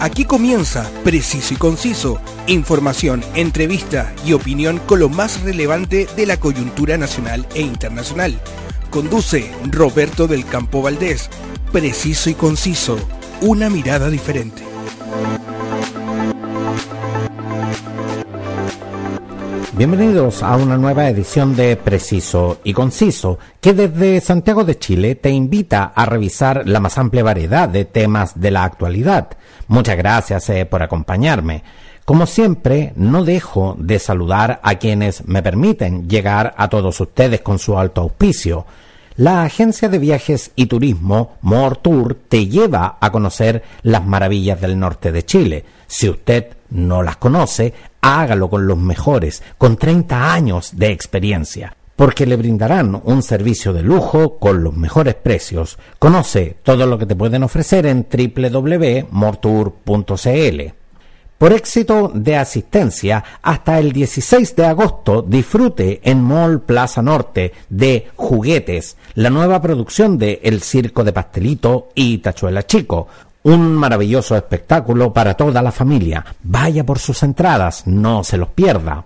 Aquí comienza Preciso y Conciso, información, entrevista y opinión con lo más relevante de la coyuntura nacional e internacional. Conduce Roberto del Campo Valdés. Preciso y Conciso, una mirada diferente. Bienvenidos a una nueva edición de Preciso y Conciso, que desde Santiago de Chile te invita a revisar la más amplia variedad de temas de la actualidad. Muchas gracias eh, por acompañarme. Como siempre, no dejo de saludar a quienes me permiten llegar a todos ustedes con su alto auspicio. La agencia de viajes y turismo Tour te lleva a conocer las maravillas del norte de Chile. Si usted no las conoce, hágalo con los mejores, con 30 años de experiencia, porque le brindarán un servicio de lujo con los mejores precios. Conoce todo lo que te pueden ofrecer en www.mortour.cl. Por éxito de asistencia, hasta el 16 de agosto disfrute en Mall Plaza Norte de Juguetes, la nueva producción de El Circo de Pastelito y Tachuela Chico, un maravilloso espectáculo para toda la familia. Vaya por sus entradas, no se los pierda.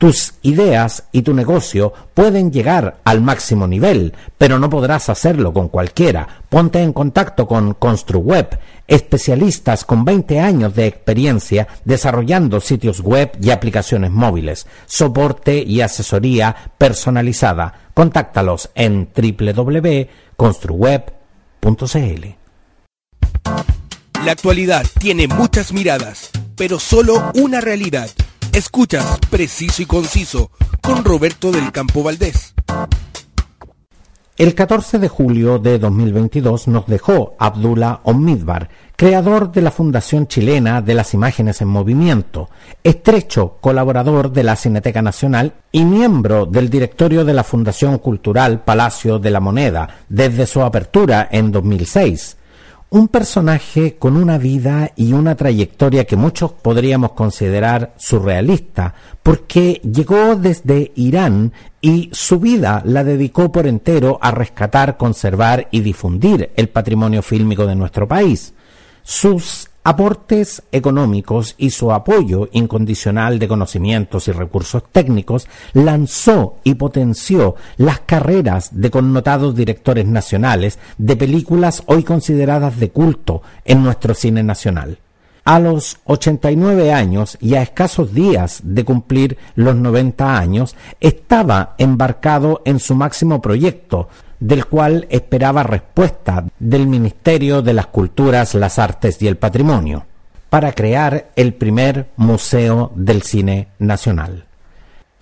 Tus ideas y tu negocio pueden llegar al máximo nivel, pero no podrás hacerlo con cualquiera. Ponte en contacto con ConstruWeb, especialistas con 20 años de experiencia desarrollando sitios web y aplicaciones móviles, soporte y asesoría personalizada. Contáctalos en www.construweb.cl. La actualidad tiene muchas miradas, pero solo una realidad Escuchas Preciso y Conciso con Roberto del Campo Valdés. El 14 de julio de 2022 nos dejó Abdullah Omidbar, creador de la Fundación Chilena de las Imágenes en Movimiento, estrecho colaborador de la Cineteca Nacional y miembro del directorio de la Fundación Cultural Palacio de la Moneda desde su apertura en 2006 un personaje con una vida y una trayectoria que muchos podríamos considerar surrealista, porque llegó desde Irán y su vida la dedicó por entero a rescatar, conservar y difundir el patrimonio fílmico de nuestro país. Sus aportes económicos y su apoyo incondicional de conocimientos y recursos técnicos, lanzó y potenció las carreras de connotados directores nacionales de películas hoy consideradas de culto en nuestro cine nacional. A los 89 años y a escasos días de cumplir los 90 años, estaba embarcado en su máximo proyecto, del cual esperaba respuesta del Ministerio de las Culturas, las Artes y el Patrimonio, para crear el primer Museo del Cine Nacional.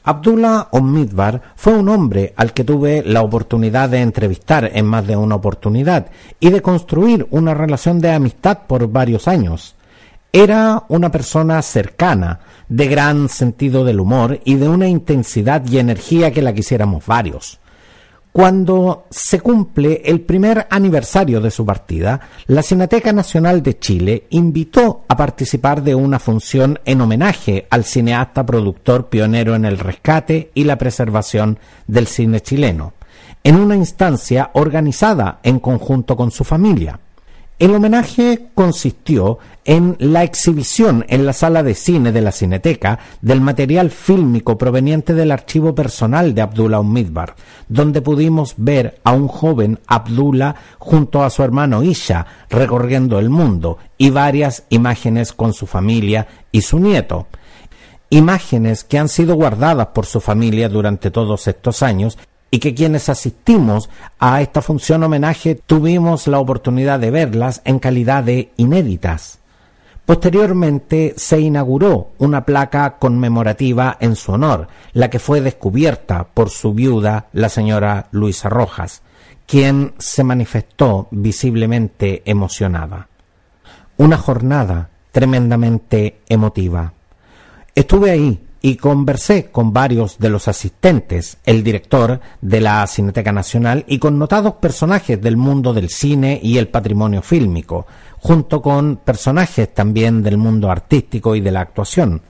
Abdullah Omidbar fue un hombre al que tuve la oportunidad de entrevistar en más de una oportunidad y de construir una relación de amistad por varios años. Era una persona cercana, de gran sentido del humor y de una intensidad y energía que la quisiéramos varios. Cuando se cumple el primer aniversario de su partida, la Cineteca Nacional de Chile invitó a participar de una función en homenaje al cineasta productor pionero en el rescate y la preservación del cine chileno, en una instancia organizada en conjunto con su familia. El homenaje consistió en la exhibición en la sala de cine de la Cineteca del material fílmico proveniente del archivo personal de Abdullah Umidbar, donde pudimos ver a un joven Abdullah junto a su hermano Isha recorriendo el mundo y varias imágenes con su familia y su nieto. Imágenes que han sido guardadas por su familia durante todos estos años y que quienes asistimos a esta función homenaje tuvimos la oportunidad de verlas en calidad de inéditas. Posteriormente se inauguró una placa conmemorativa en su honor, la que fue descubierta por su viuda, la señora Luisa Rojas, quien se manifestó visiblemente emocionada. Una jornada tremendamente emotiva. Estuve ahí y conversé con varios de los asistentes, el director de la Cineteca Nacional y con notados personajes del mundo del cine y el patrimonio fílmico, junto con personajes también del mundo artístico y de la actuación.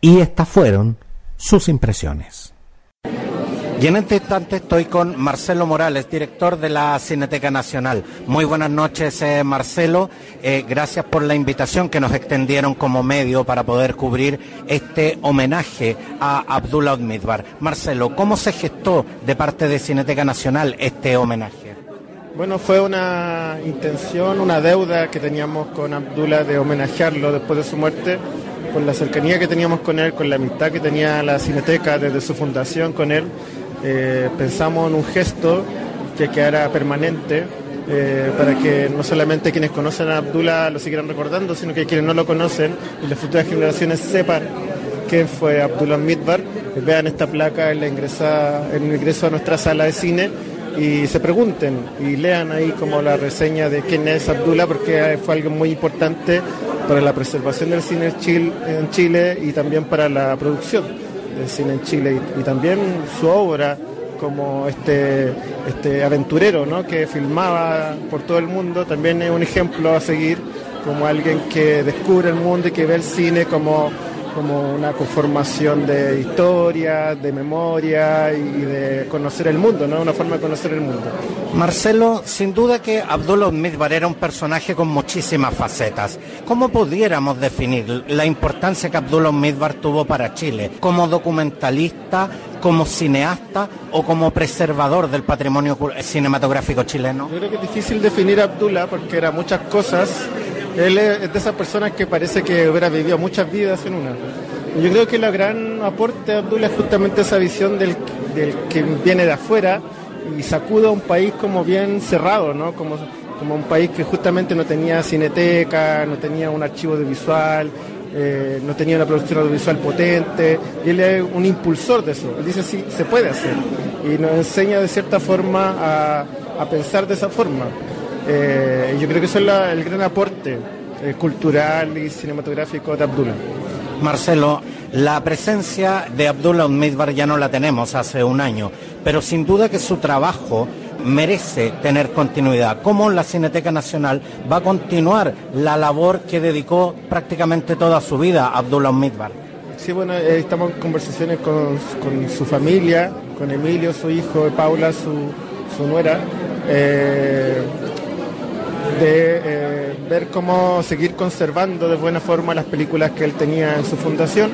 Y estas fueron sus impresiones. Y en este instante estoy con Marcelo Morales, director de la Cineteca Nacional. Muy buenas noches, eh, Marcelo. Eh, gracias por la invitación que nos extendieron como medio para poder cubrir este homenaje a Abdullah Odmidbar. Marcelo, ¿cómo se gestó de parte de Cineteca Nacional este homenaje? Bueno, fue una intención, una deuda que teníamos con Abdullah de homenajearlo después de su muerte, con la cercanía que teníamos con él, con la amistad que tenía la Cineteca desde su fundación con él eh, pensamos en un gesto que quedara permanente eh, para que no solamente quienes conocen a Abdullah lo siguieran recordando, sino que quienes no lo conocen y las futuras generaciones sepan quién fue Abdullah Midbar, vean esta placa en, la ingresa, en el ingreso a nuestra sala de cine y se pregunten y lean ahí como la reseña de quién es Abdullah, porque fue algo muy importante para la preservación del cine en Chile y también para la producción del cine en Chile y, también su obra como este, este aventurero ¿no? que filmaba por todo el mundo, también es un ejemplo a seguir como alguien que descubre el mundo y que ve el cine como como una conformación de historia, de memoria y de conocer el mundo, ¿no? Una forma de conocer el mundo. Marcelo, sin duda que Abdullah Midbar era un personaje con muchísimas facetas. ¿Cómo pudiéramos definir la importancia que Abdullah Midbar tuvo para Chile? ¿Como documentalista, como cineasta o como preservador del patrimonio cinematográfico chileno? Yo creo que es difícil definir a Abdullah porque era muchas cosas él es de esas personas que parece que hubiera vivido muchas vidas en una. Yo creo que el gran aporte de Abdullah es justamente esa visión del, que viene de afuera y sacuda un país como bien cerrado, ¿no? Como, como un país que justamente no tenía cineteca, no tenía un archivo audiovisual, eh, no tenía una producción audiovisual potente, y él es un impulsor de eso. Él dice, sí, se puede hacer. Y nos enseña de cierta forma a, a pensar de esa forma. Eh, yo creo que eso es el gran aporte eh, cultural y cinematográfico de Abdullah. Marcelo, la presencia de Abdullah Midbar ya no la tenemos hace un año, pero sin duda que su trabajo merece tener continuidad. ¿Cómo la Cineteca Nacional va a continuar la labor que dedicó prácticamente toda su vida Abdullah Midbar? Sí, bueno, eh, estamos en conversaciones con, su familia, con Emilio, su hijo, Paula, su, nuera de eh, ver cómo seguir conservando de buena forma las películas que él tenía en su fundación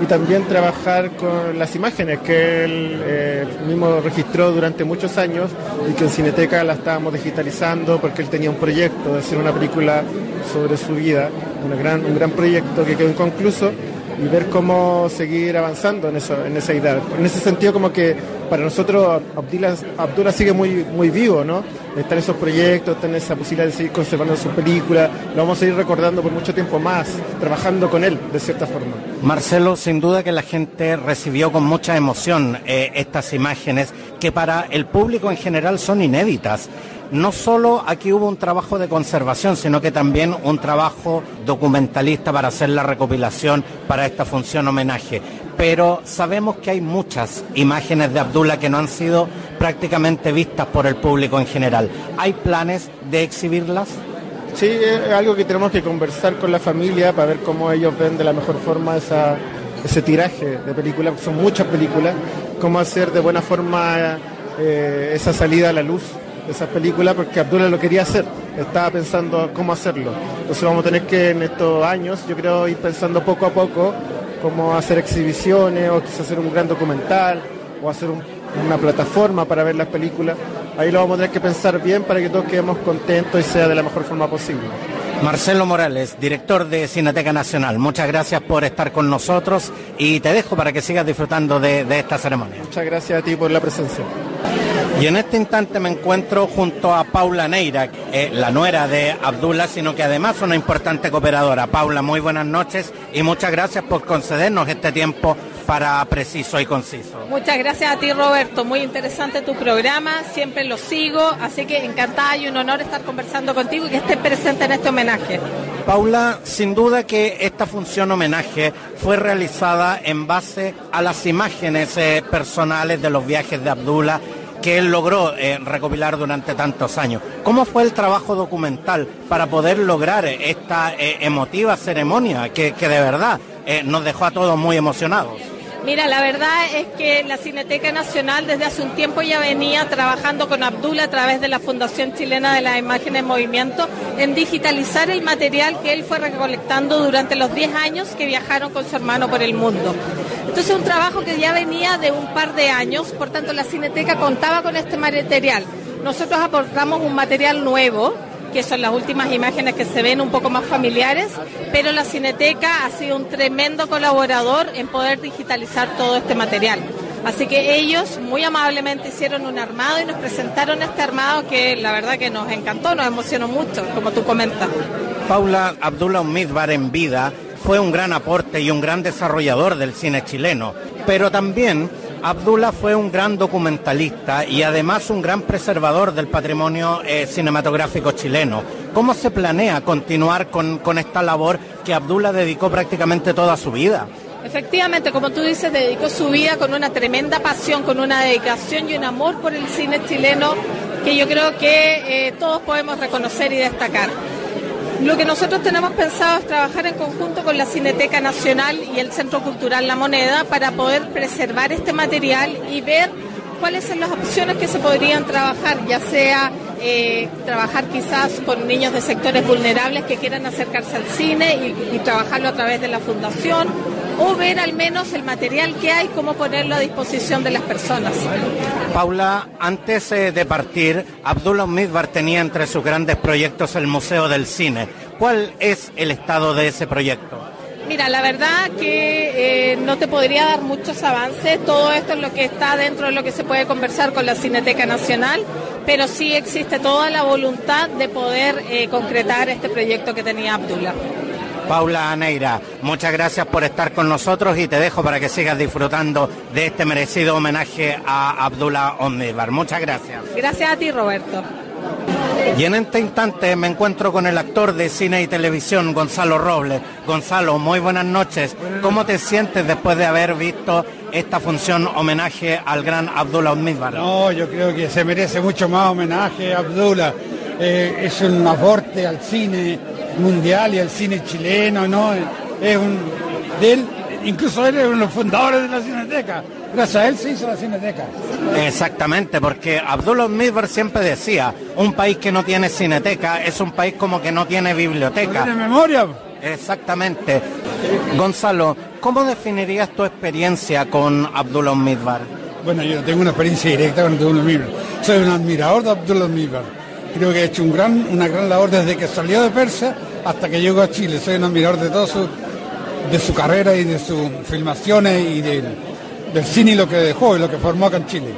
y también trabajar con las imágenes que él eh, mismo registró durante muchos años y que en Cineteca la estábamos digitalizando porque él tenía un proyecto de hacer una película sobre su vida, gran, un gran proyecto que quedó inconcluso y ver cómo seguir avanzando en, eso, en esa idea. En ese sentido como que para nosotros Abdullah, sigue muy, muy vivo, ¿no? Está en esos proyectos, está en esa posibilidad de seguir conservando su película, lo vamos a ir recordando por mucho tiempo más, trabajando con él, de cierta forma. Marcelo, sin duda que la gente recibió con mucha emoción eh, estas imágenes que para el público en general son inéditas no solo aquí hubo un trabajo de conservación, sino que también un trabajo documentalista para hacer la recopilación para esta función homenaje. Pero sabemos que hay muchas imágenes de Abdullah que no han sido prácticamente vistas por el público en general. ¿Hay planes de exhibirlas? Sí, es algo que tenemos que conversar con la familia para ver cómo ellos ven de la mejor forma ese tiraje de películas, son muchas películas, cómo hacer de buena forma eh, esa salida a la luz esa película porque Abdullah lo quería hacer, estaba pensando cómo hacerlo. Entonces vamos a tener que en estos años, yo creo, ir pensando poco a poco cómo hacer exhibiciones o quizás hacer un gran documental o hacer una plataforma para ver las películas. Ahí lo vamos a tener que pensar bien para que todos quedemos contentos y sea de la mejor forma posible. Marcelo Morales, director de Cineteca Nacional, muchas gracias por estar con nosotros y te dejo para que sigas disfrutando de, de esta ceremonia. Muchas gracias a ti por la presencia. Y en este instante me encuentro junto a Paula Neira, eh, la nuera de Abdullah, sino que además una importante cooperadora. Paula, muy buenas noches y muchas gracias por concedernos este tiempo para Preciso y Conciso. Muchas gracias a ti, Roberto. Muy interesante tu programa, siempre lo sigo, así que encantada y un honor estar conversando contigo y que estés presente en este homenaje. Paula, sin duda que esta función homenaje fue realizada en base a las imágenes eh, personales de los viajes de Abdullah que él logró eh, recopilar durante tantos años. ¿Cómo fue el trabajo documental para poder lograr esta eh, emotiva ceremonia que, de verdad eh, nos dejó a todos muy emocionados? Mira, la verdad es que la Cineteca Nacional desde hace un tiempo ya venía trabajando con Abdul a través de la Fundación Chilena de las Imágenes en Movimiento en digitalizar el material que él fue recolectando durante los 10 años que viajaron con su hermano por el mundo. Entonces un trabajo que ya venía de un par de años, por tanto la Cineteca contaba con este material. Nosotros aportamos un material nuevo que son las últimas imágenes que se ven un poco más familiares, pero la Cineteca ha sido un tremendo colaborador en poder digitalizar todo este material. Así que ellos muy amablemente hicieron un armado y nos presentaron este armado que la verdad que nos encantó, nos emocionó mucho, como tú comentas. Paula Abdullah Umidbar en vida fue un gran aporte y un gran desarrollador del cine chileno, pero también Abdullah fue un gran documentalista y además un gran preservador del patrimonio eh, cinematográfico chileno. ¿Cómo se planea continuar con, esta labor que Abdullah dedicó prácticamente toda su vida? Efectivamente, como tú dices, dedicó su vida con una tremenda pasión, con una dedicación y un amor por el cine chileno que yo creo que eh, todos podemos reconocer y destacar. Lo que nosotros tenemos pensado es trabajar en conjunto con la Cineteca Nacional y el Centro Cultural La Moneda para poder preservar este material y ver cuáles son las opciones que se podrían trabajar, ya sea eh, trabajar quizás con niños de sectores vulnerables que quieran acercarse al cine y, y trabajarlo a través de la fundación o ver al menos el material que hay, cómo ponerlo a disposición de las personas. Paula, antes eh, de partir, Abdullah Midbar tenía entre sus grandes proyectos el Museo del Cine. ¿Cuál es el estado de ese proyecto? Mira, la verdad que eh, no te podría dar muchos avances. Todo esto es lo que está dentro de lo que se puede conversar con la Cineteca Nacional, pero sí existe toda la voluntad de poder eh, concretar este proyecto que tenía Abdullah. Paula Aneira, muchas gracias por estar con nosotros y te dejo para que sigas disfrutando de este merecido homenaje a Abdullah Omnibar. Muchas gracias. Gracias a ti, Roberto. Y en este instante me encuentro con el actor de cine y televisión, Gonzalo Robles. Gonzalo, muy buenas noches. ¿Cómo te sientes después de haber visto esta función homenaje al gran Abdullah Omnibar? No, yo creo que se merece mucho más homenaje a Abdullah. Eh, es un aporte al cine mundial y al cine chileno, ¿no? Es un, de él, incluso él es uno de los fundadores de la Cineteca. Gracias a él se hizo la Cineteca. Exactamente, porque Abdullah Midbar siempre decía, un país que no tiene cineteca es un país como que no tiene biblioteca. ¿No tiene memoria? Exactamente. Gonzalo, ¿cómo definirías tu experiencia con Abdullah Midbar? Bueno, yo tengo una experiencia directa con Abdullah Midbar. Soy un admirador de Abdullah Midbar. Creo que ha hecho un gran, una gran labor desde que salió de Persia hasta que llegó a Chile. Soy un admirador de todo su, de su carrera y de sus filmaciones y del, del cine y lo que dejó y lo que formó acá en Chile.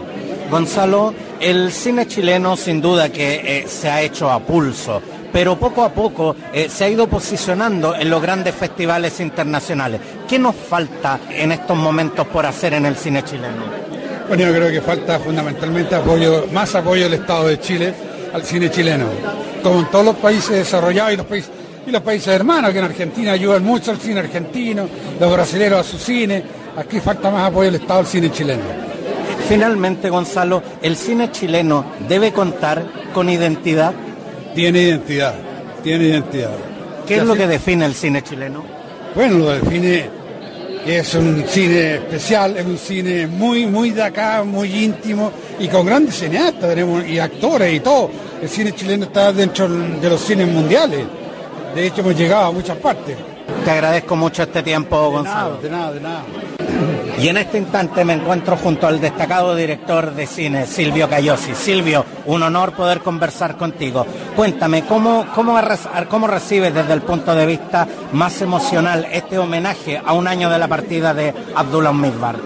Gonzalo, el cine chileno sin duda que eh, se ha hecho a pulso, pero poco a poco eh, se ha ido posicionando en los grandes festivales internacionales. ¿Qué nos falta en estos momentos por hacer en el cine chileno? Bueno, yo creo que falta fundamentalmente apoyo, más apoyo del Estado de Chile al cine chileno, como en todos los países desarrollados y los países, y los países hermanos, que en Argentina ayudan mucho al cine argentino, los brasileños a su cine, aquí falta más apoyo del Estado al cine chileno. Finalmente, Gonzalo, ¿el cine chileno debe contar con identidad? Tiene identidad, tiene identidad. ¿Qué es lo que define el cine chileno? Bueno, lo define que es un cine especial, es un cine muy, muy de acá, muy íntimo y con grandes cineastas tenemos, y actores y todo. El cine chileno está dentro de los cines mundiales. De hecho, hemos llegado a muchas partes. Te agradezco mucho este tiempo, Gonzalo. Nada, de nada, de nada. Y en este instante me encuentro junto al destacado director de cine, Silvio Cayosi. Silvio, un honor poder conversar contigo. Cuéntame, ¿cómo, cómo, cómo recibes desde el punto de vista más emocional este homenaje a un año de la partida de Abdullah Midbar?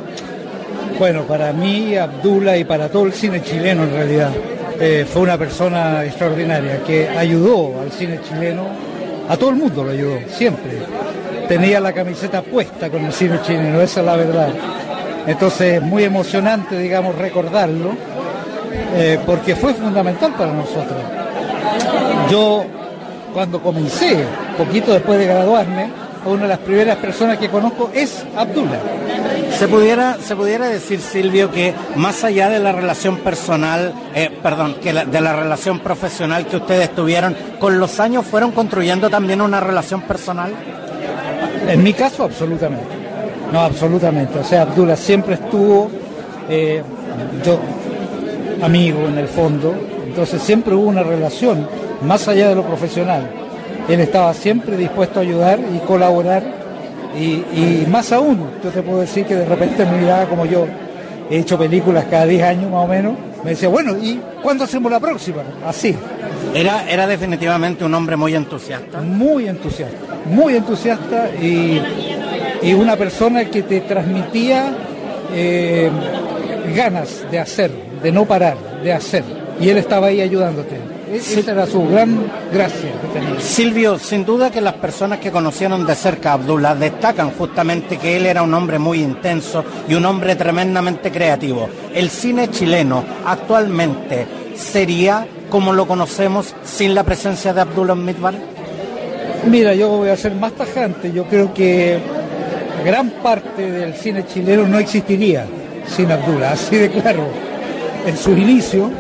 Bueno, para mí, Abdullah y para todo el cine chileno en realidad, eh, fue una persona extraordinaria que ayudó al cine chileno, a todo el mundo lo ayudó, siempre tenía la camiseta puesta con el cine chileno, esa es la verdad. Entonces, muy emocionante, digamos, recordarlo, eh, porque fue fundamental para nosotros. Yo, cuando comencé, poquito después de graduarme, una de las primeras personas que conozco es Abdullah. Se pudiera, se pudiera decir, Silvio, que más allá de la relación personal, eh, perdón, que la, de la relación profesional que ustedes tuvieron, con los años fueron construyendo también una relación personal. En mi caso, absolutamente. No, absolutamente. O sea, Abdullah siempre estuvo, eh, yo, amigo en el fondo, entonces siempre hubo una relación, más allá de lo profesional. Él estaba siempre dispuesto a ayudar y colaborar, y, y más aún, yo te puedo decir que de repente me miraba como yo, he hecho películas cada 10 años más o menos, me decía, bueno, ¿y cuándo hacemos la próxima? Así. Era, era definitivamente un hombre muy entusiasta. Muy entusiasta, muy entusiasta y, y una persona que te transmitía eh, ganas de hacer, de no parar, de hacer. Y él estaba ahí ayudándote. Esa era su gran gracia que tenía. Silvio, sin duda que las personas que conocieron de cerca a Abdullah destacan justamente que él era un hombre muy intenso y un hombre tremendamente creativo. El cine chileno actualmente sería como lo conocemos sin la presencia de Abdullah Midbar. Mira, yo voy a ser más tajante. Yo creo que gran parte del cine chileno no existiría sin Abdullah, así de claro. En sus inicios,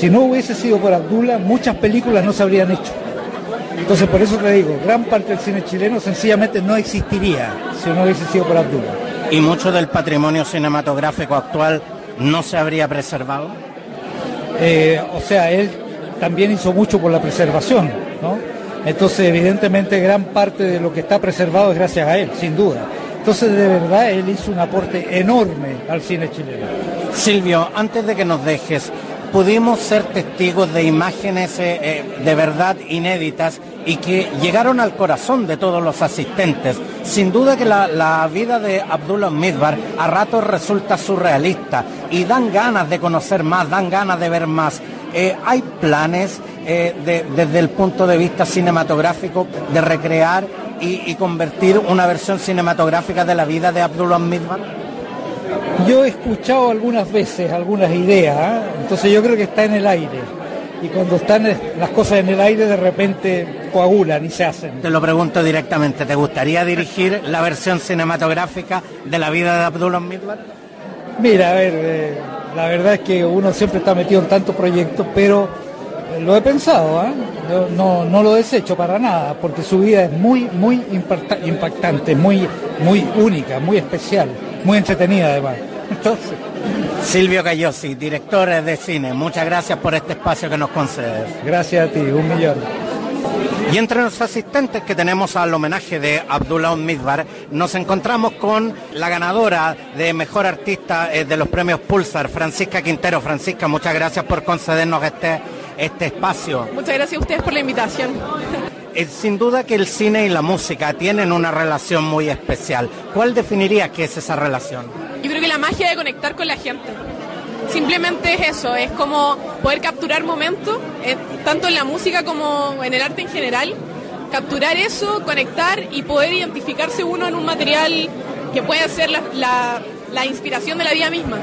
si no hubiese sido por Abdullah, muchas películas no se habrían hecho. Entonces, por eso te digo, gran parte del cine chileno sencillamente no existiría si no hubiese sido por Abdullah. Y mucho del patrimonio cinematográfico actual no se habría preservado. Eh, o sea, él también hizo mucho por la preservación, ¿no? Entonces, evidentemente, gran parte de lo que está preservado es gracias a él, sin duda. Entonces, de verdad, él hizo un aporte enorme al cine chileno. Silvio, antes de que nos dejes, pudimos ser testigos de imágenes eh, eh, de verdad inéditas y que llegaron al corazón de todos los asistentes. Sin duda que la, la vida de Abdullah Midbar a ratos resulta surrealista y dan ganas de conocer más, dan ganas de ver más. Eh, ¿Hay planes de- desde el punto de vista cinematográfico de recrear y, y convertir una versión cinematográfica de la vida de Abdullah Midbar? Yo he escuchado algunas veces algunas ideas, ¿ah? entonces yo creo que está en el aire. Y cuando están es- las cosas en el aire, de repente coagulan y se hacen. Te lo pregunto directamente, ¿te gustaría dirigir la versión cinematográfica de la vida de Abdullah Midbar? Mira, a ver, eh, la verdad es que uno siempre está metido en tantos proyectos, pero eh, lo he pensado. Yo no, no lo desecho para nada, porque su vida es muy, muy impacta- impactante, muy, muy única, muy especial, muy entretenida además. Entonces, Silvio Cayosi, director de cine, muchas gracias por este espacio que nos concedes. gracias a ti, un millón. Y entre los asistentes que tenemos al homenaje de Abdullah Midbar, nos encontramos con la ganadora de Mejor Artista eh, de los premios Pulsar, Francisca Quintero. Francisca, muchas gracias por concedernos este, este espacio. Muchas gracias a ustedes por la invitación. Eh, sin duda que el cine y la música tienen una relación muy especial. ¿Cuál definiría que es esa relación? Yo creo que la magia de conectar con la gente. Simplemente es eso, es como poder capturar momentos, eh, tanto en la música como en el arte en general, capturar eso, conectar y poder identificarse uno en un material que puede ser la inspiración de la vida misma.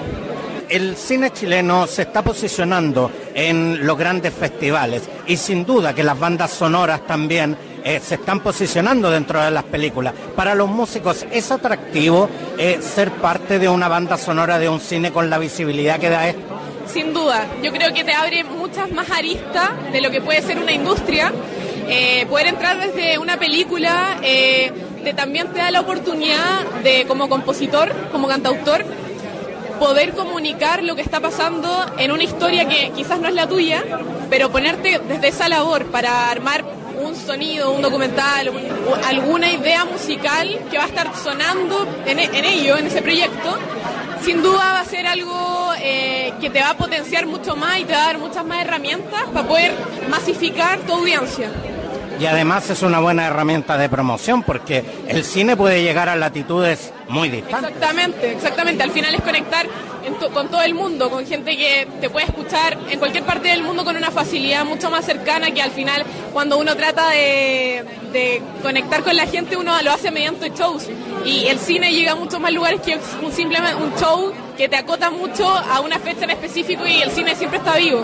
El cine chileno se está posicionando en los grandes festivales y sin duda que las bandas sonoras también eh, se están posicionando dentro de las películas. Para los músicos es atractivo eh, ser parte de una banda sonora de un cine con la visibilidad que da esto. Sin duda, yo creo que te abre muchas más aristas de lo que puede ser una industria. Eh, poder entrar desde una película te, también te da la oportunidad de, como compositor, como cantautor, poder comunicar lo que está pasando en una historia que quizás no es la tuya, pero ponerte desde esa labor para armar un sonido, un documental, alguna idea musical que va a estar sonando en, e- en ello, en ese proyecto, sin duda va a ser algo eh, que te va a potenciar mucho más y te va a dar muchas más herramientas para poder masificar tu audiencia. Y además es una buena herramienta de promoción porque el cine puede llegar a latitudes muy distantes. Exactamente, exactamente. Al final es conectar to- con todo el mundo, con gente que te puede escuchar en cualquier parte del mundo con una facilidad mucho más cercana que al final cuando uno trata de, de conectar con la gente uno lo hace mediante shows y el cine llega a muchos más lugares que un- simplemente un show que te acota mucho a una fecha en específico y el cine siempre está vivo.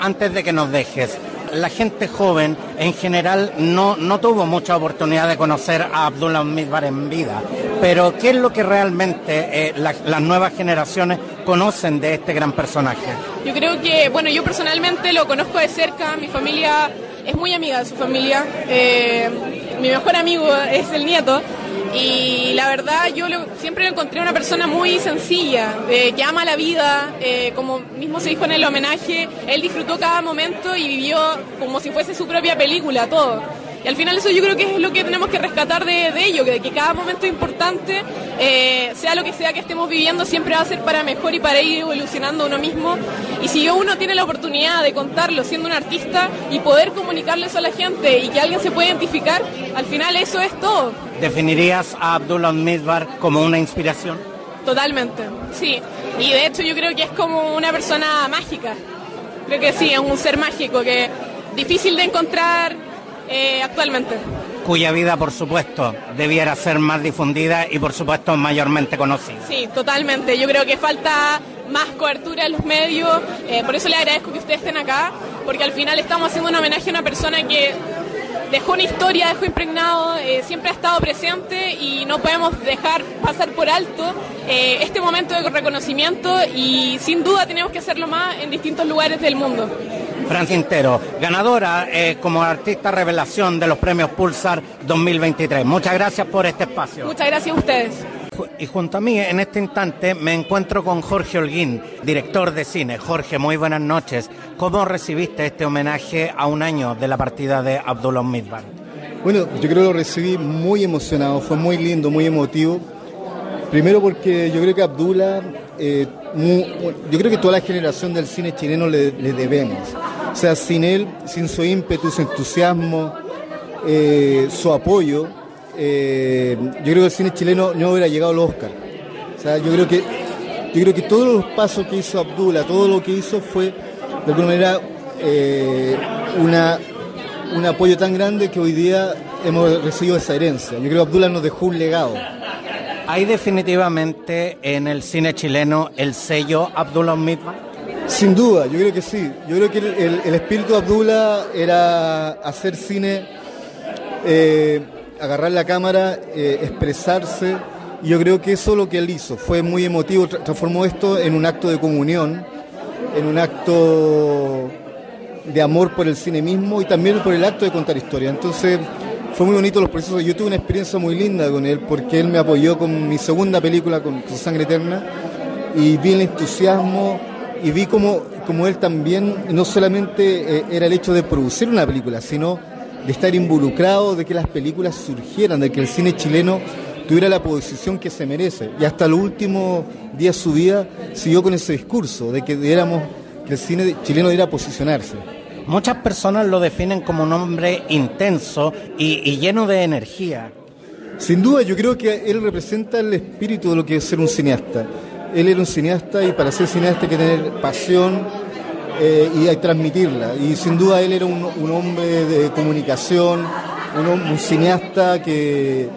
Antes de que nos dejes, la gente joven en general no, no tuvo mucha oportunidad de conocer a Abdullah Midbar en vida. Pero, ¿qué es lo que realmente eh, la- las nuevas generaciones conocen de este gran personaje? Yo creo que, bueno, yo personalmente lo conozco de cerca, mi familia es muy amiga de su familia, eh, mi mejor amigo es el nieto Y la verdad yo siempre lo encontré una persona muy sencilla, que ama la vida, eh, como mismo se dijo en el homenaje, él disfrutó cada momento y vivió como si fuese su propia película, todo. Y al final eso yo creo que es lo que tenemos que rescatar de, ello, que, que, cada momento importante, eh, sea lo que sea que estemos viviendo, siempre va a ser para mejor y para ir evolucionando uno mismo. Y si uno tiene la oportunidad de contarlo siendo un artista y poder comunicarle eso a la gente y que alguien se pueda identificar, al final eso es todo. ¿Definirías a Abdullah Midbar como una inspiración? Totalmente, sí. Y de hecho yo creo que es como una persona mágica. Creo que sí, es un ser mágico que difícil de encontrar eh, actualmente. Cuya vida, por supuesto, debiera ser más difundida y, por supuesto, mayormente conocida. Sí, totalmente. Yo creo que falta más cobertura en los medios. Eh, por eso le agradezco que ustedes estén acá, porque al final estamos haciendo un homenaje a una persona que dejó una historia, dejó impregnado, eh, siempre ha estado presente y no podemos dejar pasar por alto este momento de reconocimiento y sin duda tenemos que hacerlo más en distintos lugares del mundo. Fran Cintero, ganadora eh, como artista revelación de los premios Pulsar 2023. Muchas gracias por este espacio. Muchas gracias a ustedes. Y junto a mí en este instante me encuentro con Jorge Holguín, director de cine. Jorge, muy buenas noches. ¿Cómo recibiste este homenaje a un año de la partida de Abdullah Midbar? Bueno, yo creo que lo recibí muy emocionado, fue muy lindo, muy emotivo. Primero porque yo creo que Abdullah, eh, yo creo que toda la generación del cine chileno le debemos. O sea, sin él, sin su ímpetu, su entusiasmo, eh, su apoyo, eh, yo creo que el cine chileno no hubiera llegado al Oscar. O sea, yo creo que, yo creo que todos los pasos que hizo Abdullah, todo lo que hizo fue, de alguna manera, eh, una, un apoyo tan grande que hoy día hemos recibido esa herencia. Yo creo que Abdullah nos dejó un legado. ¿Hay definitivamente en el cine chileno el sello Abdullah Midman? Sin duda, yo creo que sí. Yo creo que el, espíritu de Abdullah era hacer cine, eh, agarrar la cámara, eh, expresarse. Y yo creo que eso es lo que él hizo. Fue muy emotivo, transformó esto en un acto de comunión, en un acto de amor por el cine mismo y también por el acto de contar historia. Entonces, fue muy bonito los procesos. Yo tuve una experiencia muy linda con él porque él me apoyó con mi segunda película, con Su Sangre Eterna, y vi el entusiasmo y vi como, como él también no solamente eh, era el hecho de producir una película, sino de estar involucrado, de que las películas surgieran, de que el cine chileno tuviera la posición que se merece. Y hasta los últimos días de su vida siguió con ese discurso de que, diéramos, que el cine chileno diera posicionarse. Muchas personas lo definen como un hombre intenso y, y lleno de energía. Sin duda, yo creo que él representa el espíritu de lo que es ser un cineasta él era un cineasta y para ser cineasta hay que tener pasión eh, y que transmitirla. Y sin duda él era un, hombre de comunicación, un, cineasta que,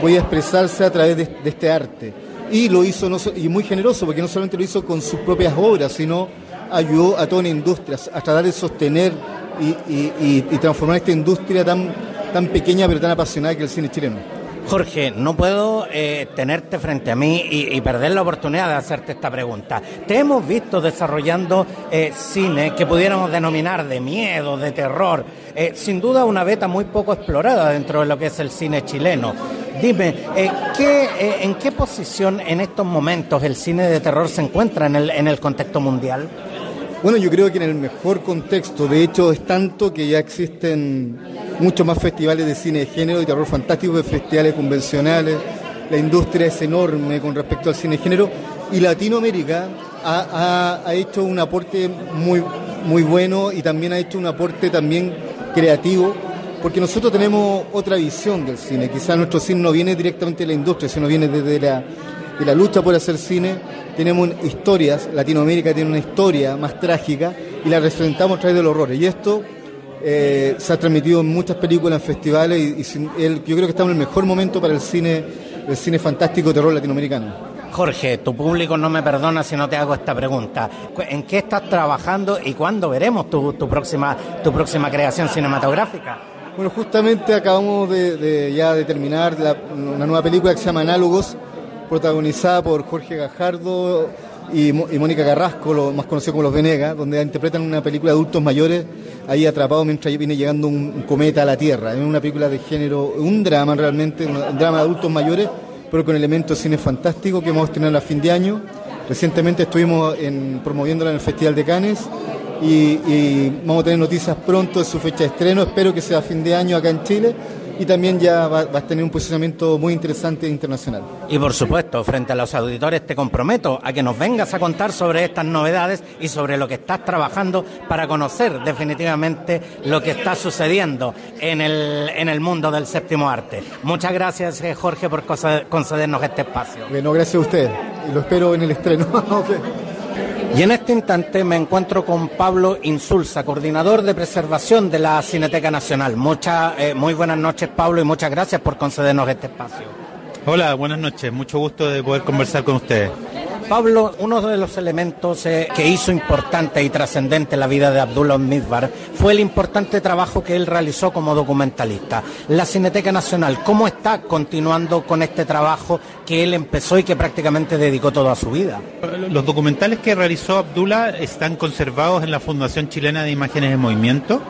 podía expresarse a través de, este arte. Y lo hizo y muy generoso, porque no solamente lo hizo con sus propias obras, sino ayudó a toda una industria a tratar de sostener y, transformar esta industria tan, tan pequeña pero tan apasionada que es el cine chileno. Jorge, no puedo eh, tenerte frente a mí y, perder la oportunidad de hacerte esta pregunta. Te hemos visto desarrollando eh, cine que pudiéramos denominar de miedo, de terror, eh, sin duda una beta muy poco explorada dentro de lo que es el cine chileno. Dime, ¿en qué posición en estos momentos el cine de terror se encuentra en el, en el contexto mundial? Bueno, yo creo que en el mejor contexto, de hecho es tanto que ya existen muchos más festivales de cine de género y terror fantástico que festivales convencionales, la industria es enorme con respecto al cine de género y Latinoamérica ha, hecho un aporte muy, muy bueno y también ha hecho un aporte también creativo porque nosotros tenemos otra visión del cine, quizás nuestro cine no viene directamente de la industria, sino viene desde la, de la lucha por hacer cine. Tenemos historias, Latinoamérica tiene una historia más trágica y la representamos a través del horror. Y esto eh, se ha transmitido en muchas películas, en festivales, y, yo creo que estamos en el mejor momento para el cine, el cine fantástico terror latinoamericano. Jorge, tu público no me perdona si no te hago esta pregunta. ¿En qué estás trabajando y cuándo veremos tu, próxima, tu próxima creación cinematográfica? Bueno, justamente acabamos de, ya de terminar una nueva película que se llama Análogos, protagonizada por Jorge Gajardo y, Mónica Carrasco, lo más conocido como Los Venegas, donde interpretan una película de adultos mayores ahí atrapado mientras viene llegando un, cometa a la Tierra. Es una película de género, un drama realmente, un drama de adultos mayores, pero con elementos de cine fantástico que vamos a tener a fin de año. Recientemente estuvimos promoviéndola en el Festival de Cannes y, y, vamos a tener noticias pronto de su fecha de estreno. Espero que sea a fin de año acá en Chile y también ya va, a tener un posicionamiento muy interesante internacional. Y por supuesto, frente a los auditores te comprometo a que nos vengas a contar sobre estas novedades y sobre lo que estás trabajando para conocer definitivamente lo que está sucediendo en el, en el mundo del séptimo arte. Muchas gracias, eh, Jorge, por concedernos este espacio. Bueno, gracias a usted lo espero en el estreno. Y en este instante me encuentro con Pablo Insulza, coordinador de preservación de la Cineteca Nacional. Muchas, eh, muy buenas noches, Pablo, y muchas gracias por concedernos este espacio. Hola, buenas noches. Mucho gusto de poder conversar con ustedes. Pablo, uno de los elementos eh, que hizo importante y trascendente la vida de Abdullah Midbar fue el importante trabajo que él realizó como documentalista. La Cineteca Nacional, ¿cómo está continuando con este trabajo que él empezó y que prácticamente dedicó toda su vida? Los documentales que realizó Abdullah están conservados en la Fundación Chilena de Imágenes en Movimiento.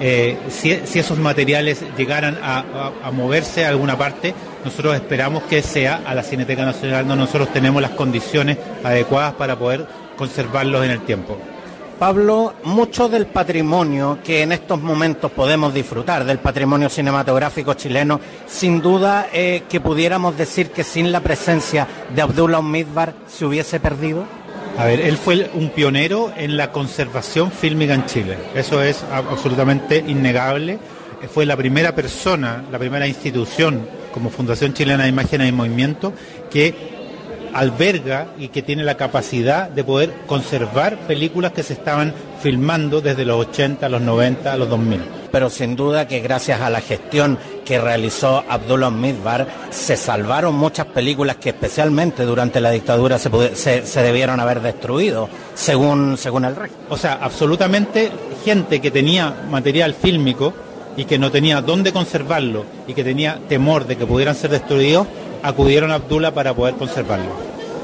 Eh, si, esos materiales llegaran a moverse a alguna parte, nosotros esperamos que sea a la Cineteca Nacional donde nosotros tenemos las condiciones adecuadas para poder conservarlos en el tiempo. Pablo, mucho del patrimonio que en estos momentos podemos disfrutar, del patrimonio cinematográfico chileno, sin duda eh, que pudiéramos decir que sin la presencia de Abdullah Midbar se hubiese perdido. A ver, él fue un pionero en la conservación fílmica en Chile. Eso es absolutamente innegable. Fue la primera persona, la primera institución como Fundación Chilena de Imágenes y Movimiento, que alberga y que tiene la capacidad de poder conservar películas que se estaban filmando desde los 80, los 90, a los 2000. Pero sin duda que gracias a la gestión que realizó Abdullah Midbar se salvaron muchas películas que especialmente durante la dictadura se, se, debieron haber destruido, según, según el régimen. O sea, absolutamente gente que tenía material fílmico y que no tenía dónde conservarlo y que tenía temor de que pudieran ser destruidos, acudieron a Abdullah para poder conservarlo.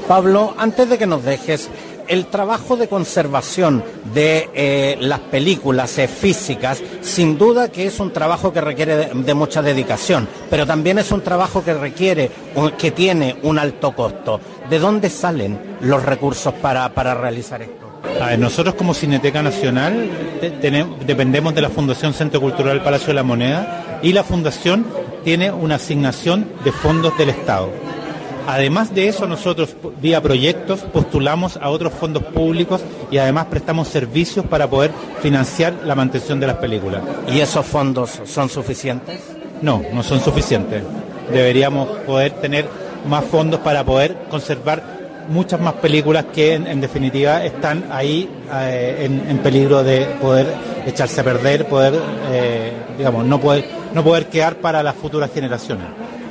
Pablo, antes de que nos dejes, el trabajo de conservación de eh, las películas eh, físicas, sin duda que es un trabajo que requiere de, mucha dedicación, pero también es un trabajo que requiere, que tiene un alto costo. ¿De dónde salen los recursos para realizar esto? nosotros como Cineteca Nacional dependemos de la Fundación Centro Cultural Palacio de la Moneda y la Fundación tiene una asignación de fondos del Estado. Además de eso, nosotros vía proyectos postulamos a otros fondos públicos y además prestamos servicios para poder financiar la mantención de las películas. ¿Y esos fondos son suficientes? No, no son suficientes. Deberíamos poder tener más fondos para poder conservar muchas más películas que en, definitiva están ahí eh, en, peligro de poder echarse a perder, poder, eh, digamos, no poder, no poder quedar para las futuras generaciones.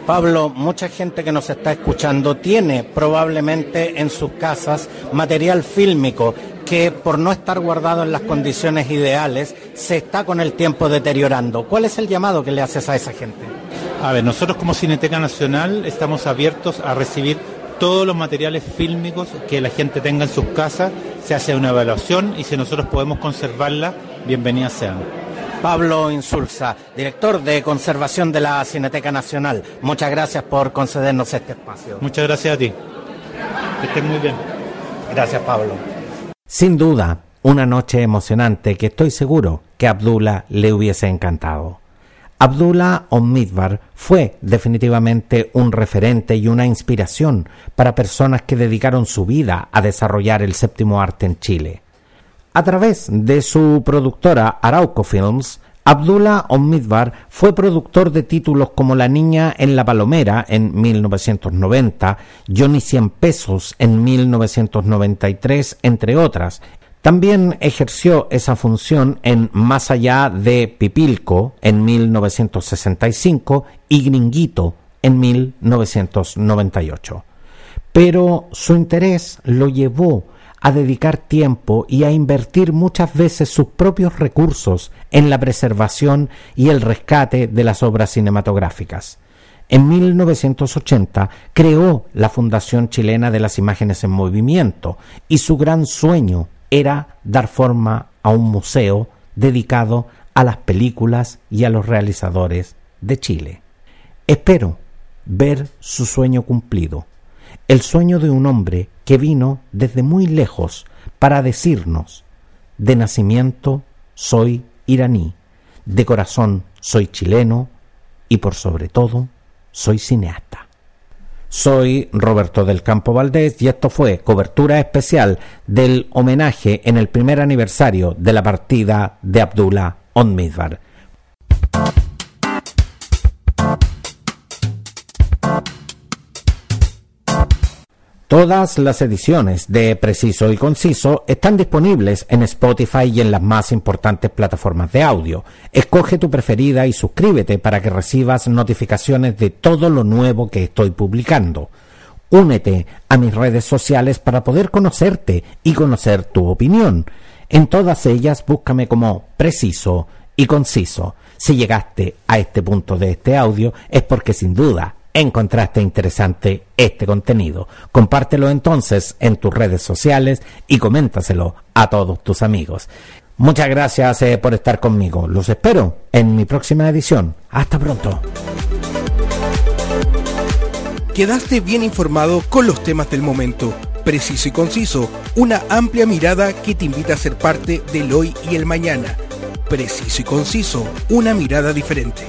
Pablo, mucha gente que nos está escuchando tiene probablemente en sus casas material fílmico que por no estar guardado en las condiciones ideales se está con el tiempo deteriorando. ¿Cuál es el llamado que le haces a esa gente? A ver, nosotros como Cineteca Nacional estamos abiertos a recibir todos los materiales fílmicos que la gente tenga en sus casas, se hace una evaluación y si nosotros podemos conservarla, bienvenidas sean. Pablo Insulza, director de conservación de la Cineteca Nacional. Muchas gracias por concedernos este espacio. Muchas gracias a ti. Que estés muy bien. Gracias, Pablo. Sin duda, una noche emocionante que estoy seguro que a Abdullah le hubiese encantado. Abdullah Omidbar fue definitivamente un referente y una inspiración para personas que dedicaron su vida a desarrollar el séptimo arte en Chile. A través de su productora Arauco Films, Abdullah Omidbar fue productor de títulos como La Niña en la Palomera en 1990, Johnny Cien Pesos en 1993, entre otras, también ejerció esa función en Más allá de Pipilco en 1965 y Gringuito en 1998. Pero su interés lo llevó a dedicar tiempo y a invertir muchas veces sus propios recursos en la preservación y el rescate de las obras cinematográficas. En 1980 creó la Fundación Chilena de las Imágenes en Movimiento y su gran sueño era dar forma a un museo dedicado a las películas y a los realizadores de Chile. Espero ver su sueño cumplido, el sueño de un hombre que vino desde muy lejos para decirnos, de nacimiento soy iraní, de corazón soy chileno y por sobre todo soy cineasta. Soy Roberto del Campo Valdés y esto fue cobertura especial del homenaje en el primer aniversario de la partida de Abdullah Onmidbar. Todas las ediciones de Preciso y Conciso están disponibles en Spotify y en las más importantes plataformas de audio. Escoge tu preferida y suscríbete para que recibas notificaciones de todo lo nuevo que estoy publicando. Únete a mis redes sociales para poder conocerte y conocer tu opinión. En todas ellas búscame como Preciso y Conciso. Si llegaste a este punto de este audio es porque sin duda encontraste interesante este contenido. Compártelo entonces en tus redes sociales y coméntaselo a todos tus amigos. Muchas gracias eh, por estar conmigo. Los espero en mi próxima edición. Hasta pronto. Quedaste bien informado con los temas del momento. Preciso y conciso. Una amplia mirada que te invita a ser parte del hoy y el mañana. Preciso y conciso. Una mirada diferente.